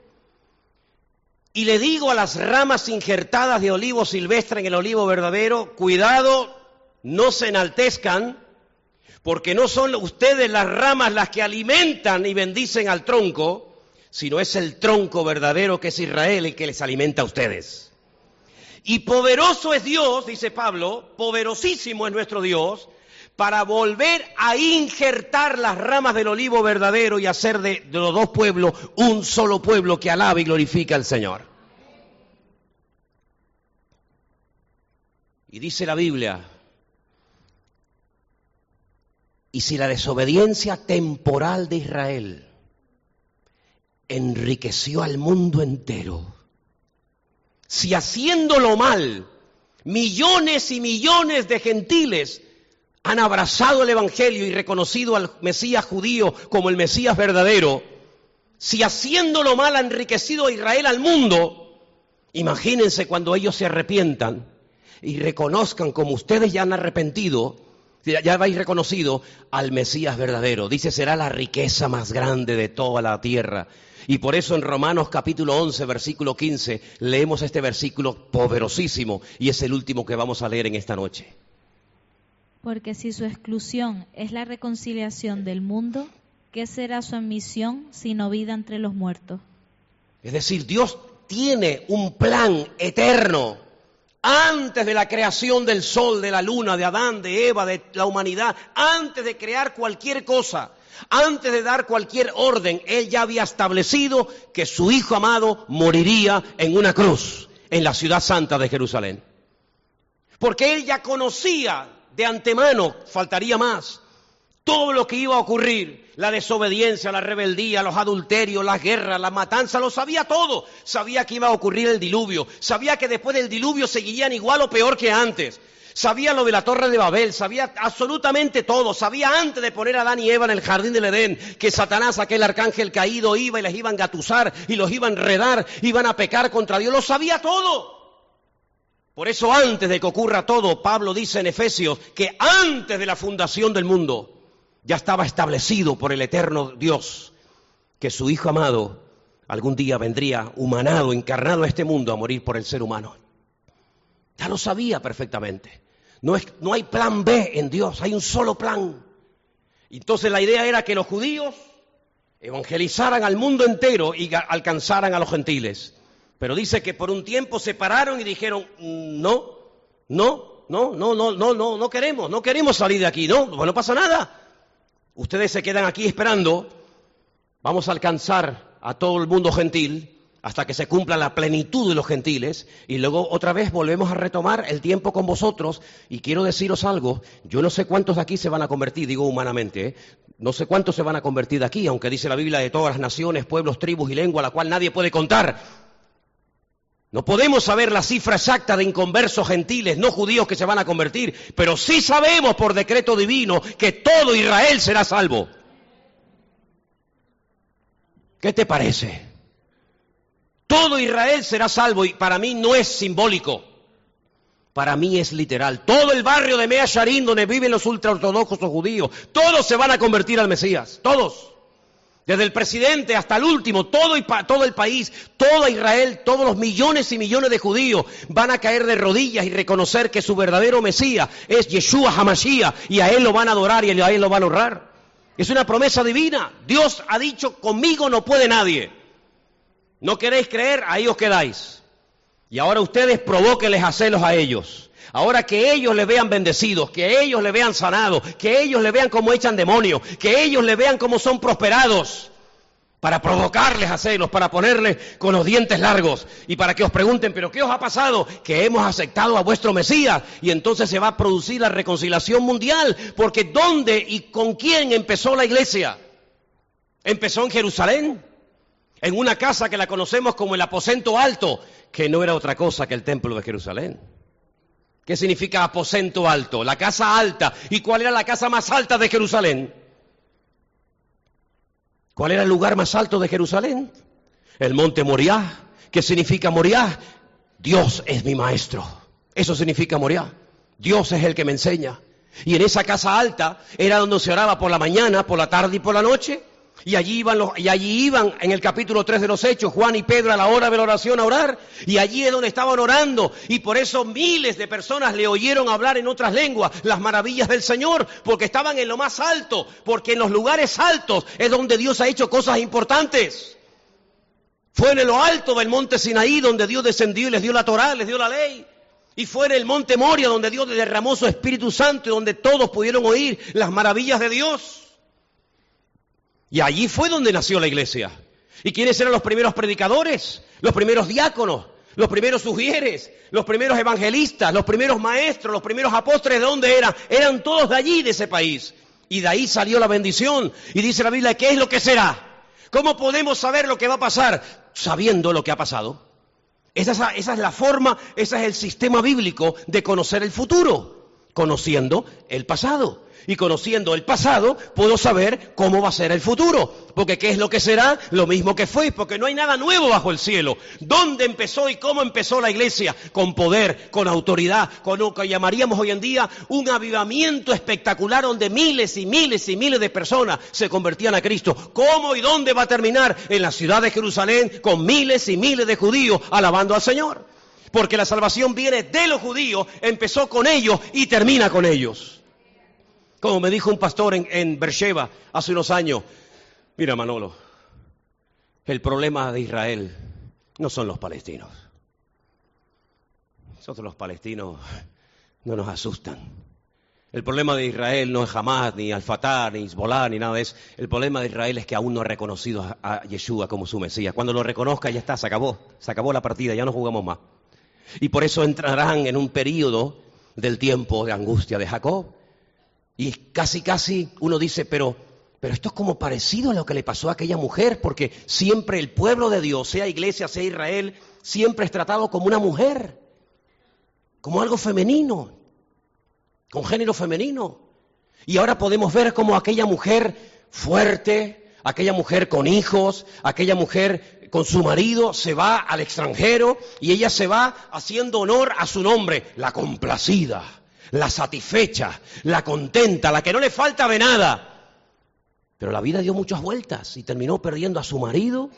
y le digo a las ramas injertadas de olivo silvestre en el olivo verdadero, cuidado, no se enaltezcan, Porque no son ustedes las ramas las que alimentan y bendicen al tronco, sino es el tronco verdadero que es Israel el que les alimenta a ustedes. Y poderoso es Dios, dice Pablo, poderosísimo es nuestro Dios, para volver a injertar las ramas del olivo verdadero y hacer de, los dos pueblos un solo pueblo que alaba y glorifica al Señor. Y dice la Biblia, y si la desobediencia temporal de Israel enriqueció al mundo entero, si haciéndolo mal, millones y millones de gentiles han abrazado el Evangelio y reconocido al Mesías judío como el Mesías verdadero, si haciéndolo mal ha enriquecido a Israel al mundo, imagínense cuando ellos se arrepientan y reconozcan como ustedes ya han arrepentido, ya habéis reconocido al Mesías verdadero. Dice, será la riqueza más grande de toda la tierra. Y por eso en Romanos capítulo 11, versículo 15, leemos este versículo poderosísimo y es el último que vamos a leer en esta noche. Porque si su exclusión es la reconciliación del mundo, ¿qué será su admisión sino vida entre los muertos? Es decir, Dios tiene un plan eterno antes de la creación del sol, de la luna, de Adán, de Eva, de la humanidad, antes de crear cualquier cosa, antes de dar cualquier orden, Él ya había establecido que su Hijo amado moriría en una cruz en la ciudad santa de Jerusalén. Porque Él ya conocía de antemano, faltaría más, todo lo que iba a ocurrir, la desobediencia, la rebeldía, los adulterios, las guerras, las matanzas, lo sabía todo. Sabía que iba a ocurrir el diluvio, sabía que después del diluvio seguirían igual o peor que antes. Sabía lo de la torre de Babel, sabía absolutamente todo, sabía antes de poner a Adán y Eva en el jardín del Edén que Satanás, aquel arcángel caído, iba y les iba a engatusar y los iba a enredar, iban a pecar contra Dios, lo sabía todo. Por eso antes de que ocurra todo, Pablo dice en Efesios que antes de la fundación del mundo, ya estaba establecido por el eterno Dios que su Hijo amado algún día vendría humanado, encarnado a este mundo a morir por el ser humano. Ya lo sabía perfectamente. No, es, no hay plan B en Dios, hay un solo plan. Entonces la idea era que los judíos evangelizaran al mundo entero y alcanzaran a los gentiles. Pero dice que por un tiempo se pararon y dijeron, no, no, no, no, no, no, no, no queremos, no queremos salir de aquí, no, pues no pasa nada. Ustedes se quedan aquí esperando, vamos a alcanzar a todo el mundo gentil hasta que se cumpla la plenitud de los gentiles y luego otra vez volvemos a retomar el tiempo con vosotros y quiero deciros algo, yo no sé cuántos de aquí se van a convertir, digo humanamente, ¿eh? no sé cuántos se van a convertir de aquí, aunque dice la Biblia de todas las naciones, pueblos, tribus y lengua, la cual nadie puede contar. No podemos saber la cifra exacta de inconversos gentiles, no judíos que se van a convertir, pero sí sabemos por decreto divino que todo Israel será salvo. ¿Qué te parece? Todo Israel será salvo y para mí no es simbólico. Para mí es literal. Todo el barrio de Mea Sharim, donde viven los ultraortodoxos judíos, todos se van a convertir al Mesías. Todos. Desde el presidente hasta el último, todo, todo, el país, toda Israel, todos los millones y millones de judíos van a caer de rodillas y reconocer que su verdadero Mesías es Yeshua Hamashiach y a él lo van a adorar y a él lo van a honrar. Es una promesa divina. Dios ha dicho, conmigo no puede nadie. ¿No queréis creer? Ahí os quedáis. Y ahora ustedes provóquenles a celos a ellos. Ahora que ellos le vean bendecidos, que ellos le vean sanados, que ellos le vean cómo echan demonios, que ellos le vean cómo son prosperados, para provocarles a celos, para ponerles con los dientes largos y para que os pregunten, pero ¿qué os ha pasado? Que hemos aceptado a vuestro Mesías y entonces se va a producir la reconciliación mundial, porque ¿dónde y con quién empezó la iglesia? Empezó en Jerusalén, en una casa que la conocemos como el aposento alto, que no era otra cosa que el templo de Jerusalén. ¿Qué significa aposento alto? La casa alta. ¿Y cuál era la casa más alta de Jerusalén? ¿Cuál era el lugar más alto de Jerusalén? El monte Moriah. ¿Qué significa Moriah? Dios es mi maestro. Eso significa Moriah. Dios es el que me enseña. Y en esa casa alta era donde se oraba por la mañana, por la tarde y por la noche. Y allí iban los, y allí iban en el capítulo 3 de los Hechos, Juan y Pedro a la hora de la oración a orar, y allí es donde estaban orando, y por eso miles de personas le oyeron hablar en otras lenguas las maravillas del Señor, porque estaban en lo más alto, porque en los lugares altos es donde Dios ha hecho cosas importantes. Fue en lo alto del monte Sinaí donde Dios descendió y les dio la Torá, les dio la ley. Y fue en el monte Moria donde Dios derramó su Espíritu Santo y donde todos pudieron oír las maravillas de Dios. Y allí fue donde nació la iglesia. ¿Y quiénes eran los primeros predicadores? Los primeros diáconos, los primeros sugieres, los primeros evangelistas, los primeros maestros, los primeros apóstoles, ¿de dónde eran? Eran todos de allí, de ese país. Y de ahí salió la bendición. Y dice la Biblia, ¿qué es lo que será? ¿Cómo podemos saber lo que va a pasar? Sabiendo lo que ha pasado. Esa es, esa es la forma, ese es el sistema bíblico de conocer el futuro, conociendo el pasado y conociendo el pasado, puedo saber cómo va a ser el futuro. Porque ¿qué es lo que será? Lo mismo que fue, porque no hay nada nuevo bajo el cielo. ¿Dónde empezó y cómo empezó la iglesia? Con poder, con autoridad, con lo que llamaríamos hoy en día un avivamiento espectacular donde miles y miles y miles de personas se convertían a Cristo. ¿Cómo y dónde va a terminar? En la ciudad de Jerusalén con miles y miles de judíos alabando al Señor. Porque la salvación viene de los judíos, empezó con ellos y termina con ellos. Como me dijo un pastor en, en Beersheba hace unos años, mira Manolo, el problema de Israel no son los palestinos. Nosotros los palestinos no nos asustan. El problema de Israel no es Hamas, ni Al-Fatah, ni Hezbollah, ni nada de eso. El problema de Israel es que aún no ha reconocido a Yeshua como su Mesías. Cuando lo reconozca ya está, se acabó. Se acabó la partida, ya no jugamos más. Y por eso entrarán en un periodo del tiempo de angustia de Jacob. Y casi, casi uno dice, pero, pero esto es como parecido a lo que le pasó a aquella mujer, porque siempre el pueblo de Dios, sea iglesia, sea Israel, siempre es tratado como una mujer, como algo femenino, con género femenino. Y ahora podemos ver como aquella mujer fuerte, aquella mujer con hijos, aquella mujer con su marido se va al extranjero y ella se va haciendo honor a su nombre, la complacida la satisfecha, la contenta, la que no le falta de nada. Pero la vida dio muchas vueltas y terminó perdiendo a su marido,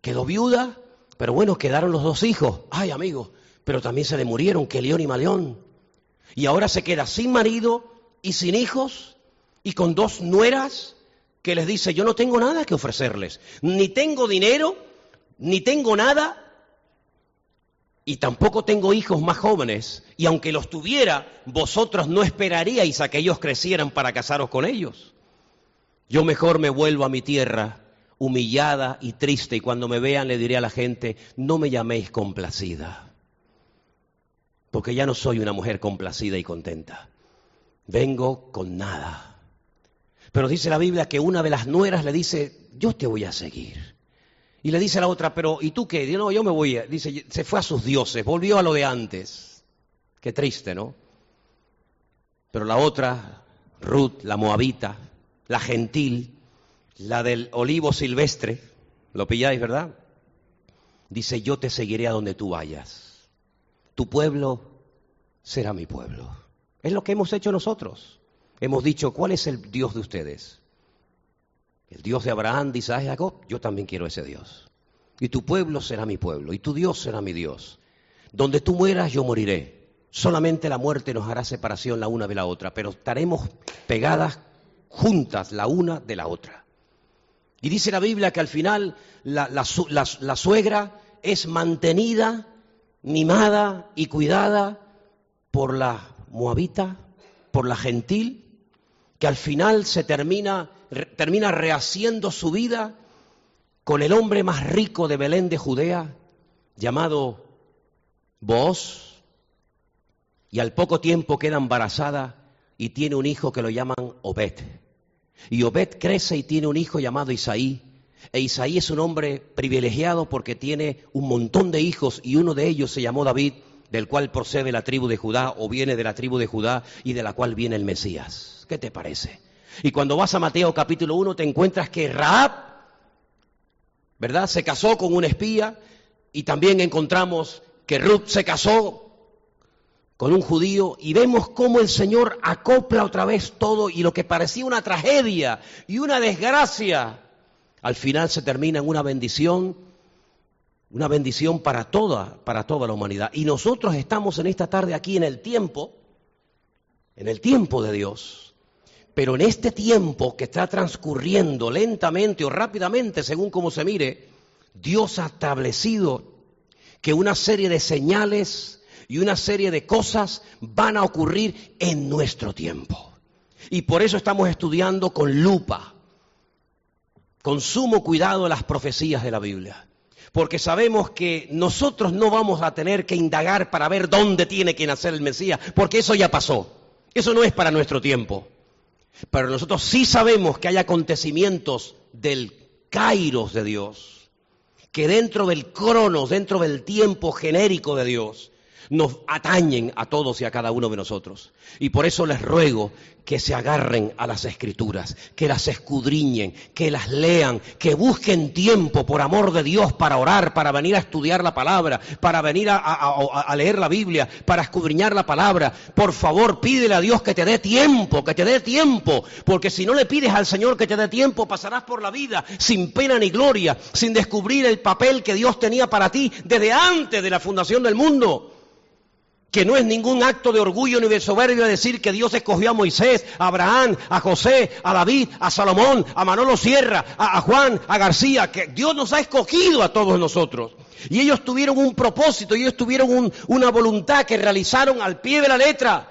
quedó viuda, pero bueno, quedaron los dos hijos. Ay, amigo, pero también se le murieron Kelión y Maleón. Y ahora se queda sin marido y sin hijos y con dos nueras que les dice, yo no tengo nada que ofrecerles, ni tengo dinero, ni tengo nada, y tampoco tengo hijos más jóvenes, y aunque los tuviera, vosotros no esperaríais a que ellos crecieran para casaros con ellos. Yo mejor me vuelvo a mi tierra, humillada y triste, y cuando me vean le diré a la gente, no me llaméis complacida, porque ya no soy una mujer complacida y contenta. Vengo con nada. Pero dice la Biblia que una de las nueras le dice, yo te voy a seguir. Y le dice a la otra, pero ¿y tú qué? Dice, no, yo me voy. Dice, se fue a sus dioses, volvió a lo de antes. Qué triste, ¿no? Pero la otra, Ruth, la moabita, la gentil, la del olivo silvestre, lo pilláis, ¿verdad? Dice, yo te seguiré a donde tú vayas. Tu pueblo será mi pueblo. Es lo que hemos hecho nosotros. Hemos dicho, ¿cuál es el Dios de ustedes? El Dios de Abraham, de Isaac y Jacob, yo también quiero ese Dios. Y tu pueblo será mi pueblo, y tu Dios será mi Dios. Donde tú mueras, yo moriré. Solamente la muerte nos hará separación la una de la otra, pero estaremos pegadas juntas la una de la otra. Y dice la Biblia que al final la, la suegra es mantenida, mimada y cuidada por la moabita, por la gentil, que al final se termina termina rehaciendo su vida con el hombre más rico de Belén de Judea, llamado Boaz, y al poco tiempo queda embarazada y tiene un hijo que lo llaman Obed. Y Obed crece y tiene un hijo llamado Isaí. E Isaí es un hombre privilegiado porque tiene un montón de hijos y uno de ellos se llamó David, del cual procede la tribu de Judá o viene de la tribu de Judá y de la cual viene el Mesías. ¿Qué te parece? Y cuando vas a Mateo capítulo 1 te encuentras que Raab, ¿verdad? Se casó con un espía y también encontramos que Ruth se casó con un judío y vemos cómo el Señor acopla otra vez todo y lo que parecía una tragedia y una desgracia al final se termina en una bendición, una bendición para toda, para toda la humanidad. Y nosotros estamos en esta tarde aquí en el tiempo, en el tiempo de Dios. Pero en este tiempo que está transcurriendo lentamente o rápidamente, según como se mire, Dios ha establecido que una serie de señales y una serie de cosas van a ocurrir en nuestro tiempo. Y por eso estamos estudiando con lupa con sumo cuidado las profecías de la Biblia. Porque sabemos que nosotros no vamos a tener que indagar para ver dónde tiene que nacer el Mesías, porque eso ya pasó. Eso no es para nuestro tiempo. Pero nosotros sí sabemos que hay acontecimientos del kairos de Dios, que dentro del cronos, dentro del tiempo genérico de Dios, nos atañen a todos y a cada uno de nosotros. Y por eso les ruego que se agarren a las escrituras, que las escudriñen, que las lean, que busquen tiempo por amor de Dios para orar, para venir a estudiar la palabra, para venir a, leer la Biblia, para escudriñar la palabra. Por favor, pídele a Dios que te dé tiempo, que te dé tiempo, porque si no le pides al Señor que te dé tiempo, pasarás por la vida sin pena ni gloria, sin descubrir el papel que Dios tenía para ti desde antes de la fundación del mundo que no es ningún acto de orgullo ni de soberbia decir que Dios escogió a Moisés, a Abraham, a José, a David, a Salomón, a Manolo Sierra, a, Juan, a García, que Dios nos ha escogido a todos nosotros. Y ellos tuvieron un propósito, ellos tuvieron una voluntad que realizaron al pie de la letra.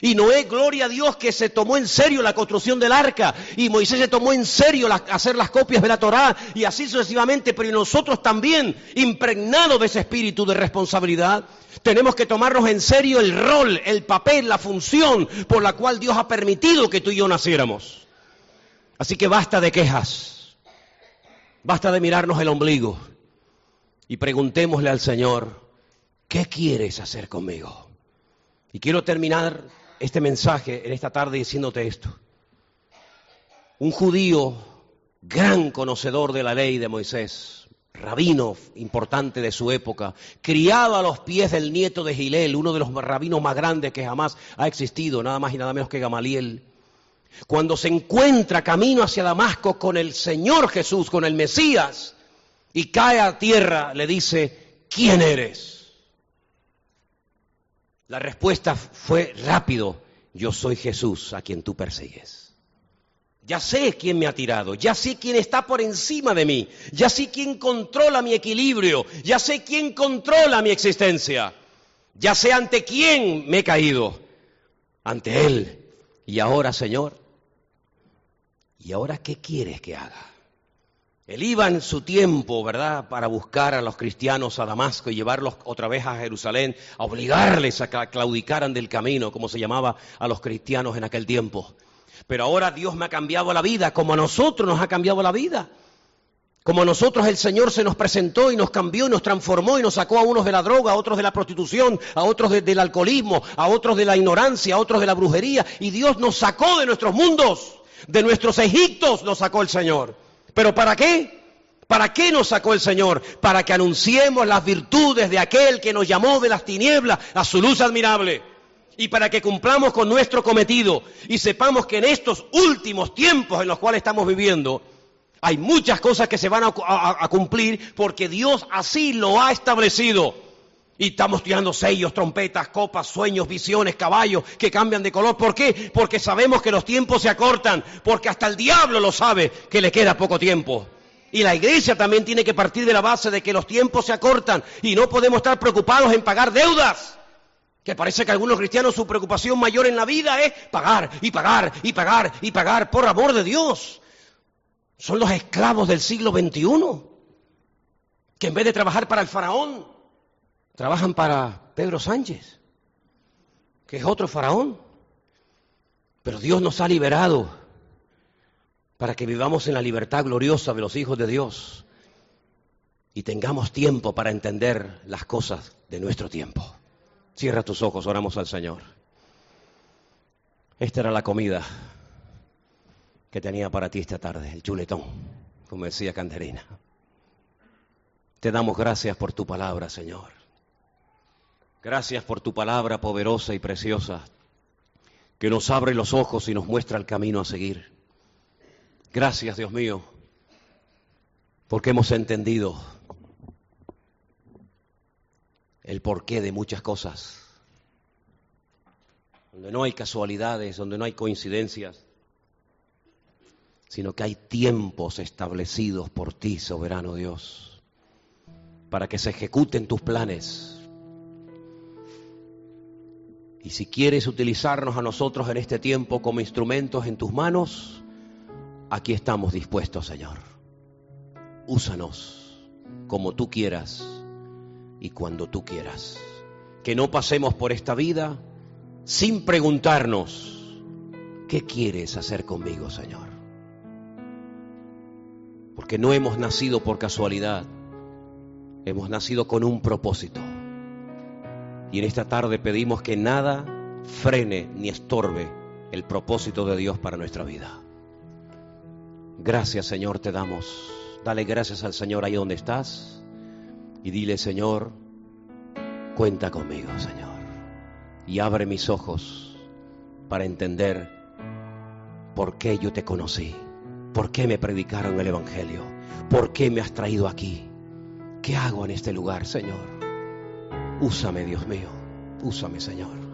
Y Noé, gloria a Dios, que se tomó en serio la construcción del arca. Y Moisés se tomó en serio hacer las copias de la Torá. Y así sucesivamente. Pero nosotros también, impregnados de ese espíritu de responsabilidad, tenemos que tomarnos en serio el rol, el papel, la función por la cual Dios ha permitido que tú y yo naciéramos. Así que basta de quejas, basta de mirarnos el ombligo y preguntémosle al Señor, ¿qué quieres hacer conmigo? Y quiero terminar este mensaje en esta tarde diciéndote esto. Un judío gran conocedor de la ley de Moisés, rabino importante de su época, criado a los pies del nieto de Gilel, uno de los rabinos más grandes que jamás ha existido, nada más y nada menos que Gamaliel. Cuando se encuentra camino hacia Damasco con el Señor Jesús, con el Mesías, y cae a tierra, le dice, ¿quién eres? La respuesta fue rápido, yo soy Jesús a quien tú persigues. Ya sé quién me ha tirado, ya sé quién está por encima de mí, ya sé quién controla mi equilibrio, ya sé quién controla mi existencia, ya sé ante quién me he caído, ante Él. Y ahora, Señor, ¿y ahora qué quieres que haga? Él iba en su tiempo, ¿verdad?, para buscar a los cristianos a Damasco y llevarlos otra vez a Jerusalén, a obligarles a que claudicaran del camino, como se llamaba a los cristianos en aquel tiempo. Pero ahora Dios me ha cambiado la vida, como a nosotros nos ha cambiado la vida. Como a nosotros el Señor se nos presentó y nos cambió y nos transformó y nos sacó a unos de la droga, a otros de la prostitución, a otros del alcoholismo, a otros de la ignorancia, a otros de la brujería. Y Dios nos sacó de nuestros mundos, de nuestros Egiptos nos sacó el Señor. ¿Pero para qué? ¿Para qué nos sacó el Señor? Para que anunciemos las virtudes de aquel que nos llamó de las tinieblas a su luz admirable y para que cumplamos con nuestro cometido y sepamos que en estos últimos tiempos en los cuales estamos viviendo hay muchas cosas que se van a, cumplir porque Dios así lo ha establecido. Y estamos tirando sellos, trompetas, copas, sueños, visiones, caballos que cambian de color. ¿Por qué? Porque sabemos que los tiempos se acortan, porque hasta el diablo lo sabe que le queda poco tiempo. Y la iglesia también tiene que partir de la base de que los tiempos se acortan y no podemos estar preocupados en pagar deudas que parece que algunos cristianos su preocupación mayor en la vida es pagar y pagar y pagar y pagar por amor de Dios. Son los esclavos del siglo XXI, que en vez de trabajar para el faraón, trabajan para Pedro Sánchez, que es otro faraón. Pero Dios nos ha liberado para que vivamos en la libertad gloriosa de los hijos de Dios y tengamos tiempo para entender las cosas de nuestro tiempo. Cierra tus ojos, oramos al Señor. Esta era la comida que tenía para ti esta tarde, el chuletón, como decía Canderina. Te damos gracias por tu palabra, Señor. Gracias por tu palabra poderosa y preciosa, que nos abre los ojos y nos muestra el camino a seguir. Gracias, Dios mío, Porque hemos entendido el porqué de muchas cosas. Donde no hay casualidades, donde no hay coincidencias, sino que hay tiempos establecidos por ti, soberano Dios, para que se ejecuten tus planes. Y si quieres utilizarnos a nosotros en este tiempo como instrumentos en tus manos, aquí estamos dispuestos, Señor. Úsanos como tú quieras y cuando tú quieras. Que no pasemos por esta vida sin preguntarnos, ¿qué quieres hacer conmigo, Señor? Porque no hemos nacido por casualidad, hemos nacido con un propósito. Y en esta tarde pedimos que nada frene ni estorbe el propósito de Dios para nuestra vida. Gracias Señor te damos. Dale gracias al Señor ahí donde estás y dile Señor, cuenta conmigo Señor. Y abre mis ojos para entender por qué yo te conocí, por qué me predicaron el Evangelio, por qué me has traído aquí. ¿Qué hago en este lugar, Señor? Úsame, Dios mío, úsame, Señor.